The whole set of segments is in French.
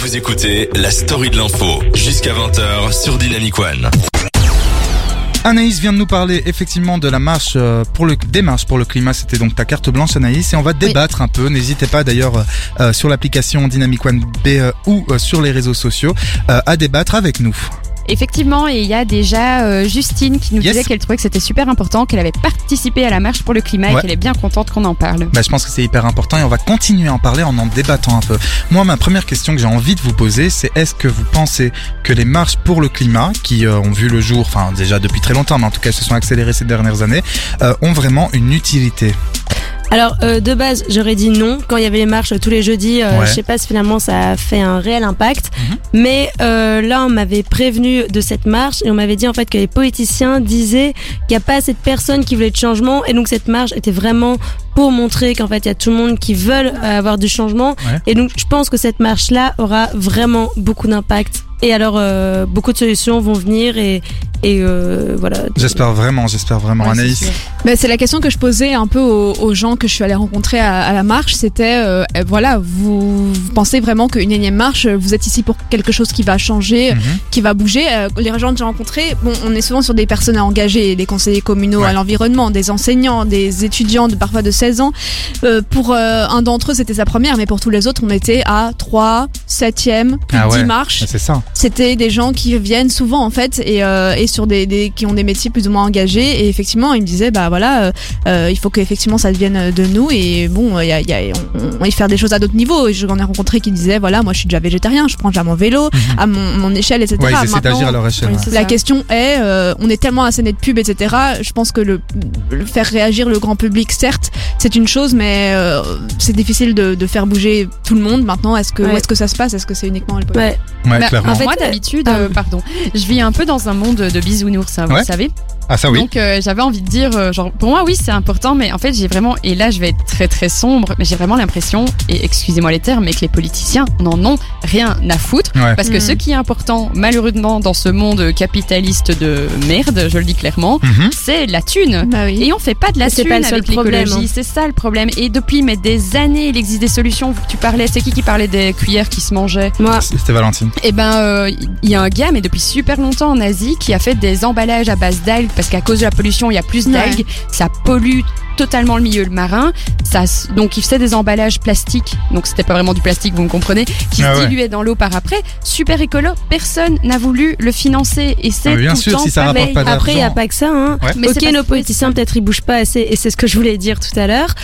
Vous écoutez la story de l'info jusqu'à 20h sur Dynamic One. Anaïs vient de nous parler effectivement de la marche euh, pour le des marches pour le climat. C'était donc ta carte blanche Anaïs et on va débattre un peu. N'hésitez pas d'ailleurs euh, euh, sur l'application Dynamic One B ou euh, sur les réseaux sociaux euh, à débattre avec nous. Effectivement, et il y a déjà euh, Justine qui nous Yes. disait qu'elle trouvait que c'était super important, qu'elle avait participé à la marche pour le climat Ouais. et qu'elle est bien contente qu'on en parle. Bah, je pense que c'est hyper important et on va continuer à en parler en en débattant un peu. Moi, ma première question que j'ai envie de vous poser, c'est est-ce que vous pensez que les marches pour le climat, qui euh, ont vu le jour, enfin déjà depuis très longtemps, mais en tout cas se sont accélérées ces dernières années, euh, ont vraiment une utilité? Alors euh, de base, j'aurais dit non quand il y avait les marches tous les jeudis. euh, Ouais. Je sais pas si finalement ça a fait un réel impact, Mhm. mais euh, là on m'avait prévenu de cette marche et on m'avait dit en fait que les politiciens disaient qu'il n'y a pas assez de personnes qui voulaient de changement et donc cette marche était vraiment pour montrer qu'en fait il y a tout le monde qui veulent euh, avoir du changement Ouais. et donc je pense que cette marche là aura vraiment beaucoup d'impact et alors euh, beaucoup de solutions vont venir et et euh, voilà. J'espère vraiment, j'espère vraiment. Ouais, c'est Anaïs. Ben, c'est la question que je posais un peu aux, aux gens que je suis allée rencontrer à, à la marche. C'était, euh, euh, voilà, vous, vous pensez vraiment qu'une énième marche, vous êtes ici pour quelque chose qui va changer, Mhm. qui va bouger? Euh, les gens que j'ai rencontrés, bon, on est souvent sur des personnes engagées, des conseillers communaux Ouais. à l'environnement, des enseignants, des étudiants de parfois de 16 ans. Euh, pour euh, un d'entre eux, c'était sa première, mais pour tous les autres, on était à 3, 7e, plus Ah de 10 ouais. marches. C'est ça. C'était des gens qui viennent souvent en fait et, euh, et sur des, des qui ont des métiers plus ou moins engagés et effectivement ils me disaient bah voilà euh, euh, il faut qu'effectivement ça devienne de nous et bon il y a, il y a- on, on va y faire des choses à d'autres niveaux et j'en ai rencontré qui disaient voilà moi je suis déjà végétarien je prends déjà mon vélo à mon, mon échelle etc Mhm. Ouais, ils d'agir à leur échelle. Ouais. la question est, euh, on est tellement asséné de pub, etc. Je pense que le, le faire réagir le grand public, certes, c'est une chose, mais euh, c'est difficile de, de faire bouger tout le monde. Maintenant, est-ce que Ouais. où est-ce que ça se passe? Est-ce que c'est uniquement le Ouais. Ouais, Bah, clairement. en fait, moi euh, d'habitude, euh, pardon, je vis un peu dans un monde de bisounours, hein, vous Ouais. le savez. Ah ça oui. Donc euh, j'avais envie de dire, euh, genre pour moi oui c'est important, mais en fait j'ai vraiment, et là je vais être très très sombre, mais j'ai vraiment l'impression, et excusez-moi les termes, mais que les politiciens n'en ont rien à foutre. Ouais. Parce que Mm. ce qui est important, malheureusement, dans ce monde capitaliste de merde, je le dis clairement, Mhm. c'est la thune. Bah oui. Et on fait pas de la C'est thune pas le seul avec problème, l'écologie, hein. c'est ça le problème. Et depuis mais des années, il existe des solutions. Tu parlais, c'est qui qui parlait des cuillères qui se mangeaient? Moi, C'était Valentine. Eh ben, euh, il y a un gars, mais depuis super longtemps en Asie, qui a fait des emballages à base d'algues parce qu'à cause de la pollution, il y a plus Ouais. d'algues, ça pollue totalement le milieu marin. Ça, donc il faisait des emballages plastiques, donc c'était pas vraiment du plastique, vous me comprenez, qui Ah se ouais. diluaient dans l'eau par après. Super écolo, personne n'a voulu le financer et c'est Ah, bien tout le temps si ça rapporte pareil. pas Après, il n'y a pas que ça. Hein. Ouais. Mais ok, nos politiciens, peut-être, ils bougent pas assez, et c'est ce que je voulais dire tout à l'heure.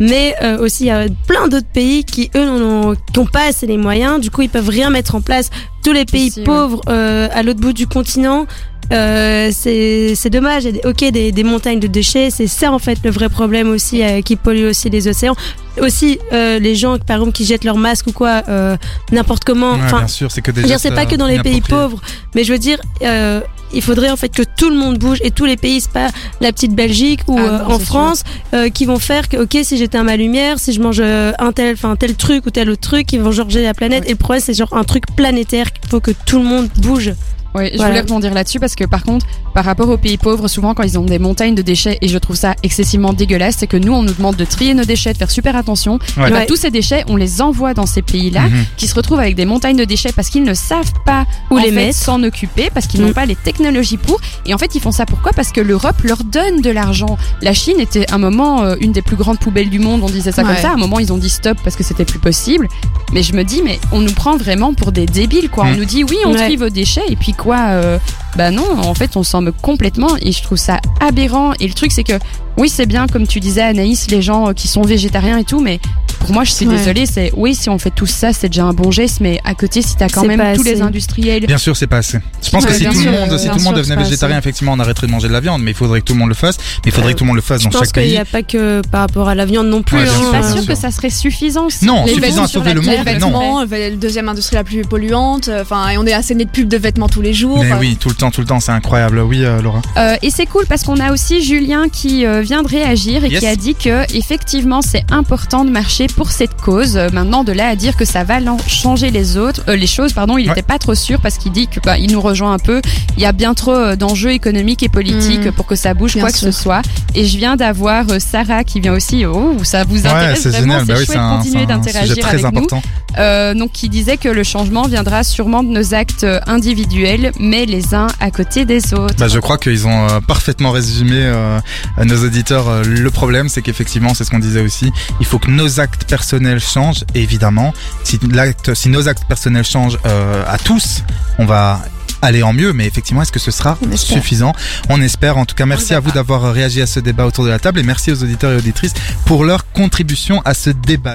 Mais euh, aussi, il y a plein d'autres pays qui, eux, n'ont pas assez les moyens. Du coup, ils peuvent rien mettre en place. Tous les pays Ici, ouais. pauvres euh, à l'autre bout du continent, euh, c'est dommage. Ok, des, des montagnes de déchets, c'est ça en fait le vrai problème aussi euh, qui pollue aussi les océans. Aussi, euh, les gens, par exemple, qui jettent leurs masques ou quoi, euh, n'importe comment. Ouais, Enfin, bien sûr, c'est que des je veux dire, gestes, c'est pas que dans les pays pauvres, mais je veux dire, euh, il faudrait en fait que tout le monde bouge et tous les pays, c'est pas la petite Belgique ou Ah euh, non, en France, euh, qui vont faire que, ok, si j'éteins ma lumière, si je mange un tel, enfin tel truc ou tel autre truc, ils vont changer la planète. Et le problème, c'est genre un truc planétaire qu'il faut que tout le monde bouge. Oui, je Voilà. voulais rebondir là-dessus parce que par contre, par rapport aux pays pauvres, souvent quand ils ont des montagnes de déchets, et je trouve ça excessivement dégueulasse, c'est que nous on nous demande de trier nos déchets, de faire super attention. Ouais. Et bah, Ouais. tous ces déchets, on les envoie dans ces pays-là, Mhm. qui se retrouvent avec des montagnes de déchets parce qu'ils ne savent pas Où les fait, mettre. s'en occuper, parce qu'ils Mm. n'ont pas les technologies pour. Et en fait, ils font ça pourquoi? Parce que l'Europe leur donne de l'argent. La Chine était un moment euh, une des plus grandes poubelles du monde, on disait ça comme ça. À un moment, ils ont dit stop parce que c'était plus possible. Mais je me dis, mais on nous prend vraiment pour des débiles, quoi. Mm. On nous dit, oui, on Ouais. trie vos déchets, et puis quoi euh, Bah non, en fait, on s'en meut complètement, et je trouve ça aberrant. Et le truc, c'est que, oui, c'est bien, comme tu disais, Anaïs, les gens qui sont végétariens et tout, mais pour moi, je suis Ouais. désolée, c'est, oui, si on fait tout ça, c'est déjà un bon geste, mais à côté, si t'as quand même tous les assez. industriels Bien sûr, c'est pas assez. Je pense Ouais, que si tout sûr, le monde, si tout le monde devenait végétarien, assez. effectivement, on arrêterait de manger de la viande, mais il faudrait que tout le monde le fasse. Mais il faudrait que tout le monde le fasse Je dans pense chaque qu'il pays. n'y a pas que par rapport à la viande non plus. Ouais, Je suis sûr, pas sûr. que ça serait suffisant. Non, Les suffisant à sauver le monde, non. vêtements, la deuxième industrie la plus polluante. euh, Enfin, et on est asséné de pubs de vêtements tous les jours. Mais oui, tout le temps, tout le temps, c'est incroyable. Oui, euh, Laura. Euh, et c'est cool parce qu'on a aussi Julien qui vient de réagir et qui a dit que effectivement c'est important de marcher pour cette cause. Euh, Maintenant, de là à dire que ça va changer les autres, euh, les choses, pardon, il Ouais. n'était pas trop sûr parce qu'il dit que bah, il nous rejoint un peu. Il y a bien trop euh, d'enjeux économiques et politiques Mm. pour que ça bouge Bien quoi que ce soit. Et je viens d'avoir euh, Sarah qui vient aussi. Oh, ça vous Ouais, intéresse c'est vraiment génial. C'est Bah oui, continuer d'interagir très avec nous. Euh, donc qui disait que le changement viendra sûrement de nos actes euh, individuels, mais les uns à côté des autres. Bah, je crois qu'ils ont euh, parfaitement résumé euh, à nos auditeurs. euh, le problème, c'est qu'effectivement, c'est ce qu'on disait aussi. Il faut que nos actes personnels changent. Et évidemment, si l'acte, si nos actes personnels changent euh, à tous, on va aller en mieux. Mais effectivement, est-ce que ce sera On suffisant? On espère. En tout cas, merci à vous d'avoir réagi à ce débat autour de la table et merci aux auditeurs et auditrices pour leur contribution à ce débat.